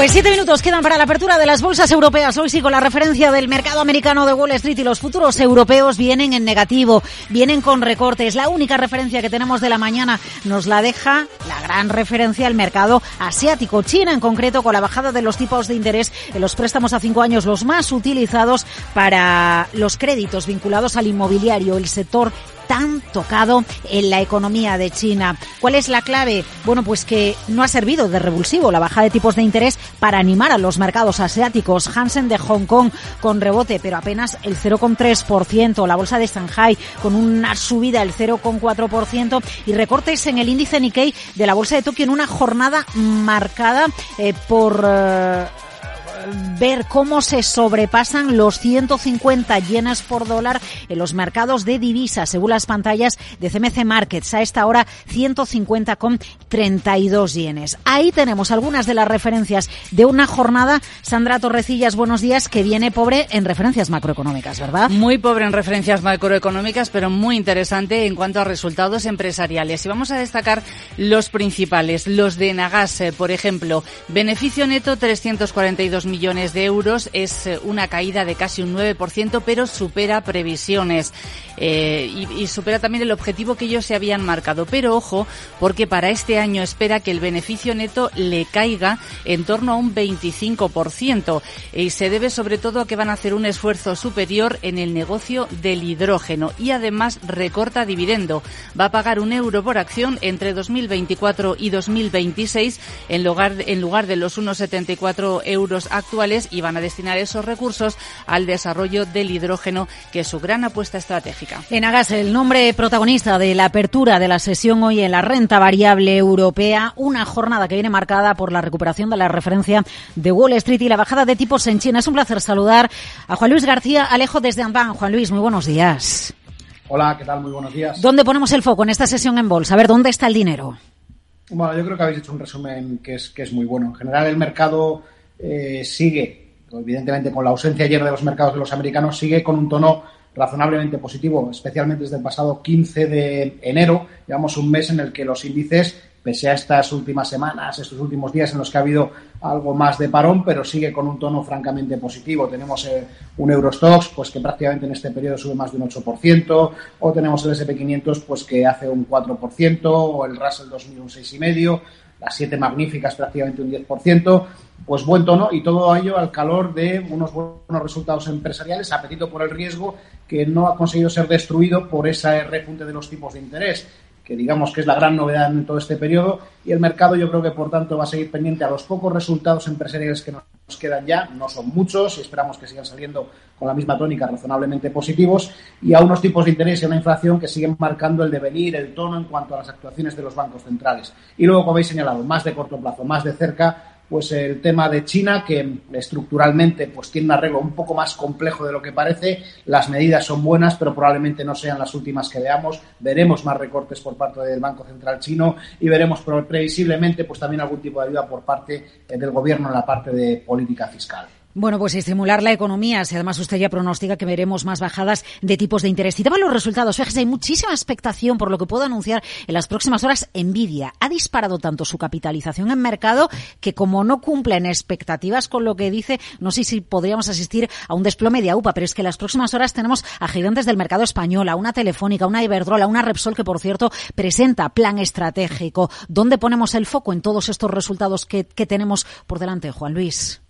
Pues siete minutos quedan para la apertura de las bolsas europeas. Hoy sí con la referencia del mercado americano de Wall Street y los futuros europeos vienen en negativo, vienen con recortes. La única referencia que tenemos de la mañana nos la deja la gran referencia al mercado asiático. China en concreto con la bajada de los tipos de interés en los préstamos a cinco años, los más utilizados para los créditos vinculados al inmobiliario, el sector tan tocado en la economía de China. ¿Cuál es la clave? Bueno, pues que no ha servido de revulsivo la bajada de tipos de interés para animar a los mercados asiáticos. Hansen de Hong Kong con rebote, pero apenas el 0,3%. La bolsa de Shanghai con una subida del 0,4% y recortes en el índice Nikkei de la bolsa de Tokio en una jornada marcada eh, por... Eh, ver cómo se sobrepasan los 150 yenes por dólar en los mercados de divisas, según las pantallas de CMC Markets. A esta hora, 150,32 yenes. Ahí tenemos algunas de las referencias de una jornada. Sandra Torrecillas, buenos días, que viene pobre en referencias macroeconómicas, ¿verdad? Muy pobre en referencias macroeconómicas, pero muy interesante en cuanto a resultados empresariales. Y vamos a destacar los principales. Los de Nagas, eh, por ejemplo, beneficio neto 342 millones de euros es eh, una caída de casi un 9%, pero supera previsiones eh, y, y, supera también el objetivo que ellos se habían marcado. Pero ojo, porque para este año espera que el beneficio neto le caiga en torno a un 25% y se debe sobre todo a que van a hacer un esfuerzo superior en el negocio del hidrógeno y además recorta dividendo. Va a pagar un euro por acción entre 2024 y 2026 en lugar, en lugar de los 1,74 euros actuales y van a destinar esos recursos al desarrollo del hidrógeno, que es su gran apuesta estratégica. En Agas, el nombre protagonista de la apertura de la sesión hoy en la renta variable europea, una jornada que viene marcada por la recuperación de la referencia de Wall Street y la bajada de tipos en China. Es un placer saludar a Juan Luis García Alejo desde Amban. Juan Luis, muy buenos días. Hola, ¿qué tal? Muy buenos días. ¿Dónde ponemos el foco en esta sesión en bolsa? A ver, ¿dónde está el dinero? Bueno, yo creo que habéis hecho un resumen que es, que es muy bueno. En general, el mercado eh, sigue, evidentemente con la ausencia ayer de los mercados de los americanos, sigue con un tono razonablemente positivo, especialmente desde el pasado 15 de enero. Llevamos un mes en el que los índices, pese a estas últimas semanas, estos últimos días en los que ha habido algo más de parón, pero sigue con un tono francamente positivo. Tenemos eh, un Eurostox, pues que prácticamente en este periodo sube más de un 8%, o tenemos el SP500, pues que hace un 4%, o el Russell 2000 un 6,5%, las siete magníficas prácticamente un 10%, pues buen tono y todo ello al calor de unos buenos resultados empresariales, apetito por el riesgo que no ha conseguido ser destruido por ese repunte de los tipos de interés que digamos que es la gran novedad en todo este periodo, y el mercado yo creo que por tanto va a seguir pendiente a los pocos resultados empresariales que nos quedan ya, no son muchos, y esperamos que sigan saliendo con la misma tónica razonablemente positivos, y a unos tipos de interés y a una inflación que siguen marcando el devenir, el tono en cuanto a las actuaciones de los bancos centrales. Y luego, como habéis señalado, más de corto plazo, más de cerca, pues el tema de China, que estructuralmente pues tiene un arreglo un poco más complejo de lo que parece. Las medidas son buenas, pero probablemente no sean las últimas que veamos. Veremos más recortes por parte del Banco Central chino y veremos previsiblemente pues también algún tipo de ayuda por parte del gobierno en la parte de política fiscal. Bueno, pues estimular la economía, si además usted ya pronostica que veremos más bajadas de tipos de interés. Citaba los resultados. Fíjese, hay muchísima expectación por lo que puedo anunciar en las próximas horas. Nvidia ha disparado tanto su capitalización en mercado que como no cumplen expectativas con lo que dice, no sé si podríamos asistir a un desplome de AUPA, pero es que en las próximas horas tenemos a gigantes del mercado español, a una Telefónica, una Iberdrola, una Repsol que, por cierto, presenta plan estratégico. ¿Dónde ponemos el foco en todos estos resultados que, que tenemos por delante, Juan Luis?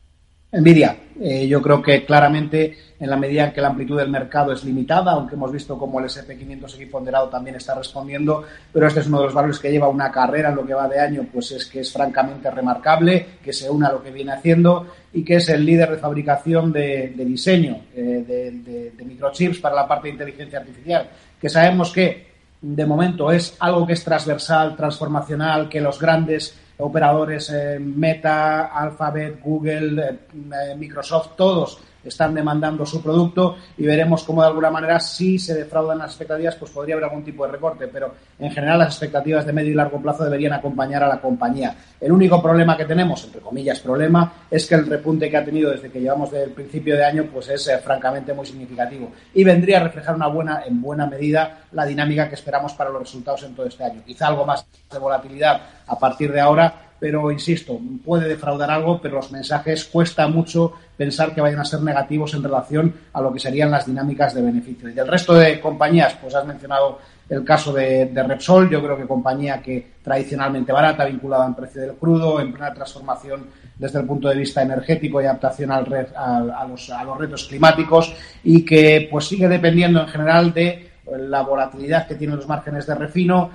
Nvidia, eh, yo creo que claramente en la medida en que la amplitud del mercado es limitada, aunque hemos visto cómo el SP500 aquí ponderado también está respondiendo, pero este es uno de los valores que lleva una carrera en lo que va de año, pues es que es francamente remarcable, que se une a lo que viene haciendo y que es el líder de fabricación de, diseño eh, de, de microchips para la parte de inteligencia artificial, que sabemos que de momento es algo que es transversal, transformacional, que los grandes operadores eh, Meta, Alphabet, Google, eh, eh, Microsoft, todos están demandando su producto y veremos cómo de alguna manera si se defraudan las expectativas pues podría haber algún tipo de recorte, pero en general las expectativas de medio y largo plazo deberían acompañar a la compañía. El único problema que tenemos, entre comillas problema, es que el repunte que ha tenido desde que llevamos del principio de año pues es francamente muy significativo y vendría a reflejar una buena en buena medida la dinámica que esperamos para los resultados en todo este año. Quizá algo más de volatilidad a partir de ahora, pero insisto, puede defraudar algo, pero los mensajes cuesta mucho pensar que vayan a ser negativos en relación a lo que serían las dinámicas de beneficio. Y del resto de compañías, pues has mencionado el caso de, Repsol, yo creo que compañía que tradicionalmente barata, vinculada al precio del crudo, en plena transformación desde el punto de vista energético y adaptación al a, los, a los retos climáticos y que pues sigue dependiendo en general de la volatilidad que tienen los márgenes de refino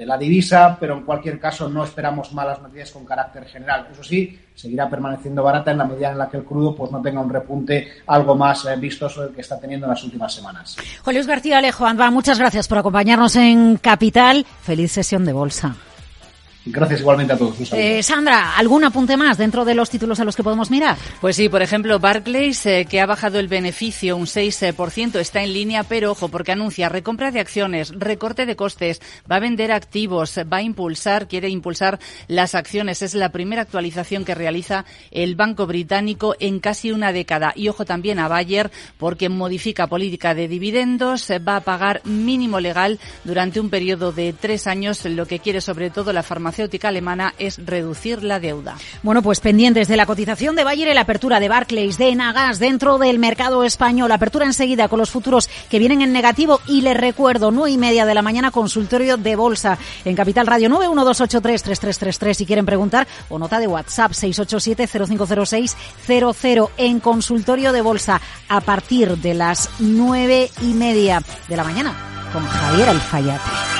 de la divisa, pero en cualquier caso no esperamos malas noticias con carácter general. Eso sí, seguirá permaneciendo barata en la medida en la que el crudo pues no tenga un repunte algo más eh, vistoso del que está teniendo en las últimas semanas. Juan Luis García Alejo, Andba, muchas gracias por acompañarnos en Capital. Feliz sesión de bolsa. Gracias igualmente a todos. Eh, Sandra, ¿algún apunte más dentro de los títulos a los que podemos mirar? Pues sí, por ejemplo, Barclays, eh, que ha bajado el beneficio un 6%, está en línea, pero ojo, porque anuncia recompra de acciones, recorte de costes, va a vender activos, va a impulsar, quiere impulsar las acciones. Es la primera actualización que realiza el Banco Británico en casi una década. Y ojo también a Bayer, porque modifica política de dividendos, va a pagar mínimo legal durante un periodo de tres años, lo que quiere sobre todo la farmacéutica farmacéutica alemana es reducir la deuda. Bueno, pues pendientes de la cotización de Bayer la apertura de Barclays, de Enagas dentro del mercado español. Apertura enseguida con los futuros que vienen en negativo y les recuerdo, nueve y media de la mañana, consultorio de bolsa en Capital Radio 912833333 si quieren preguntar o nota de WhatsApp 687-050600 en consultorio de bolsa a partir de las nueve y media de la mañana con Javier Alfayate.